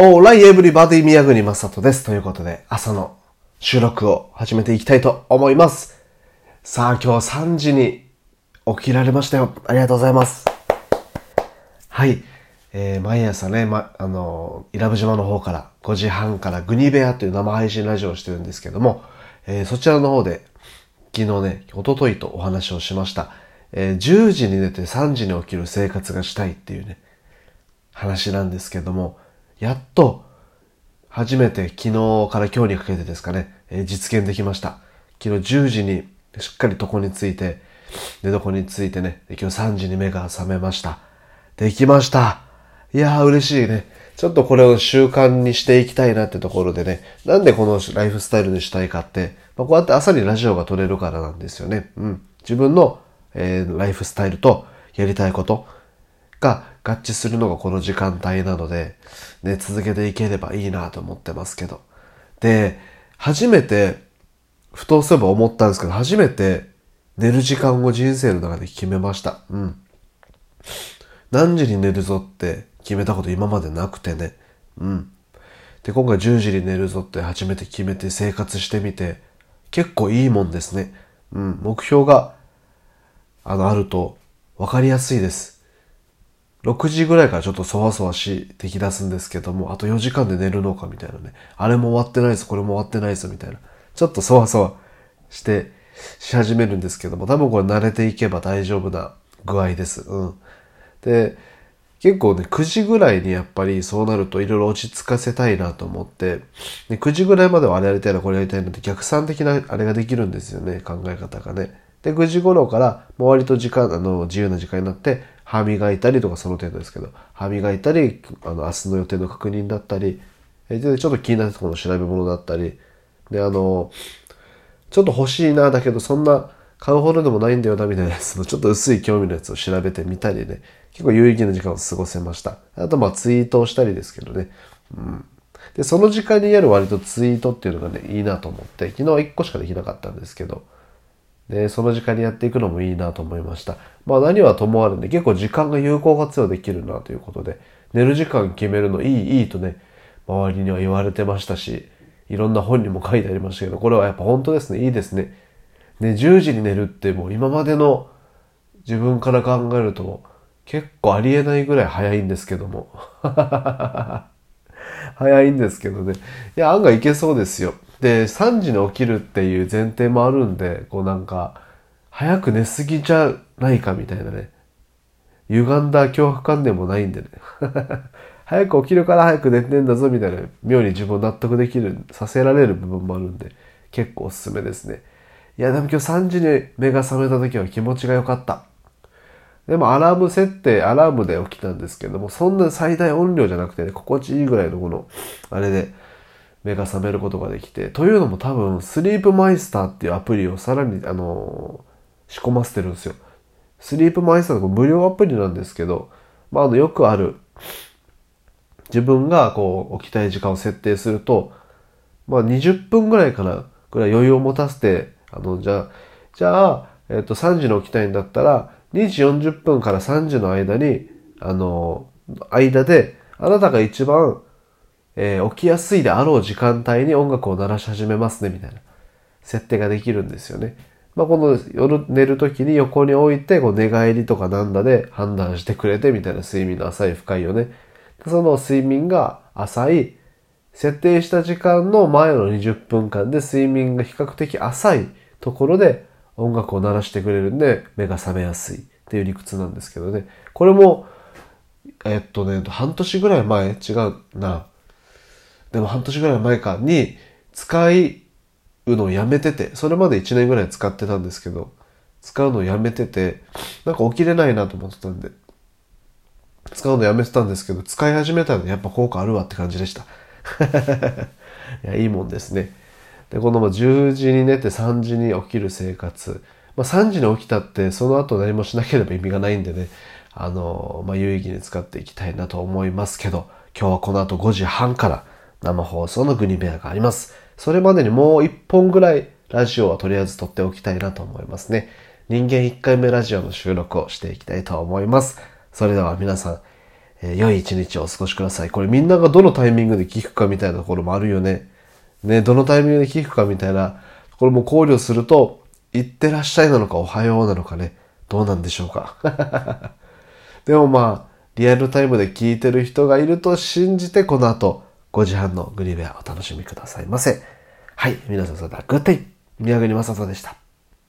オーライエブリバディ宮国正人です。ということで、朝の収録を始めていきたいと思います。さあ、今日は3時に起きられましたよ。ありがとうございます。はい。えー、毎朝ね、ま、あの、伊良部島の方から5時半からグニベアという生配信ラジオをしてるんですけども、えー、そちらの方で昨日ね、一昨日とお話をしました。えー、10時に寝て3時に起きる生活がしたいっていうね、話なんですけども、やっと、初めて昨日から今日にかけてですかね、えー、実現できました。昨日10時にしっかり床について、寝床についてね、今日3時に目が覚めました。できました。いやー嬉しいね。ちょっとこれを習慣にしていきたいなってところでね、なんでこのライフスタイルにしたいかって、まあ、こうやって朝にラジオが撮れるからなんですよね。うん。自分の、えー、ライフスタイルとやりたいことが合致するのがこの時間帯なので、ね、続けていければいいなと思ってますけど。で、初めて、ふとそういえば思ったんですけど、初めて寝る時間を人生の中で決めました。うん。何時に寝るぞって決めたこと今までなくてね。うん。で、今回10時に寝るぞって初めて決めて生活してみて、結構いいもんですね。うん。目標が、あの、あると分かりやすいです。6時ぐらいからちょっとそわそわしてき出すんですけども、あと4時間で寝るのかみたいなね。あれも終わってないです、これも終わってないです、みたいな。ちょっとそわそわして、し始めるんですけども、多分これ慣れていけば大丈夫な具合です。うん。で、結構ね、9時ぐらいにやっぱりそうなるといろいろ落ち着かせたいなと思って、で9時ぐらいまではあれやりたいな、これやりたいなって逆算的なあれができるんですよね、考え方がね。で、9時頃からもう割と時間、あの、自由な時間になって、歯磨いたりとかその程度ですけど、歯磨いたり、あの、明日の予定の確認だったり、で、ちょっと気になったところの調べ物だったり、で、あの、ちょっと欲しいな、だけどそんな買うほどでもないんだよな、みたいなやつのちょっと薄い興味のやつを調べてみたりね、結構有意義な時間を過ごせました。あとまあツイートをしたりですけどね。うん。で、その時間にやる割とツイートっていうのがね、いいなと思って、昨日は1個しかできなかったんですけど、で、その時間にやっていくのもいいなと思いました。まあ何はともあるんで、結構時間が有効活用できるなということで、寝る時間決めるのいい、いいとね、周りには言われてましたし、いろんな本にも書いてありましたけど、これはやっぱ本当ですね、いいですね。ね、10時に寝るってもう今までの自分から考えると結構ありえないぐらい早いんですけども。早いんですけどね。いや、案外いけそうですよ。で、3時に起きるっていう前提もあるんで、こうなんか、早く寝すぎちゃないかみたいなね。歪んだ恐怖観念もないんでね。早く起きるから早く寝てんだぞみたいな、妙に自分を納得できる、させられる部分もあるんで、結構おすすめですね。いや、でも今日3時に目が覚めた時は気持ちが良かった。でもアラーム設定、アラームで起きたんですけども、そんな最大音量じゃなくてね、心地いいぐらいのこの、あれで目が覚めることができて、というのも多分、スリープマイスターっていうアプリをさらに、あのー、仕込ませてるんですよ。スリープマイスターの無料アプリなんですけど、まあ、あの、よくある、自分がこう、起きたい時間を設定すると、まあ、20分ぐらいかな、ぐらい余裕を持たせて、あの、じゃあ、じゃあ、えっ、と、3時に起きたいんだったら、2時40分から3時の間に、あの、間で、あなたが一番、えー、起きやすいであろう時間帯に音楽を鳴らし始めますね、みたいな設定ができるんですよね。まあ、この夜寝る時に横に置いて、こう寝返りとかなんだで判断してくれてみたいな睡眠の浅い深いよね。その睡眠が浅い、設定した時間の前の20分間で睡眠が比較的浅いところで音楽を鳴らしてくれるんで目が覚めやすいっていう理屈なんですけどね。これも、えっとね、半年ぐらい前違うな。でも半年ぐらい前かに使うのをやめてて、それまで1年ぐらい使ってたんですけど、使うのをやめてて、なんか起きれないなと思ってたんで、使うのやめてたんですけど、使い始めたらやっぱ効果あるわって感じでした。いや、いいもんですね。で、この10時に寝て3時に起きる生活。まあ、3時に起きたってその後何もしなければ意味がないんでね、あの、まあ、有意義に使っていきたいなと思いますけど、今日はこの後5時半から生放送のグニベアがあります。それまでにもう1本ぐらいラジオはとりあえず撮っておきたいなと思いますね。人間1回目ラジオの収録をしていきたいと思います。それでは皆さん、えー、良い一日をお過ごしください。これみんながどのタイミングで聞くかみたいなところもあるよね。ね、どのタイミングで聞くかみたいなところも考慮すると、いってらっしゃいなのかおはようなのかね、どうなんでしょうか。でもまあ、リアルタイムで聞いてる人がいると信じて、この後、5時半のグリベアお楽しみくださいませ。はい、皆さんそれではグッデイ宮国正人でした。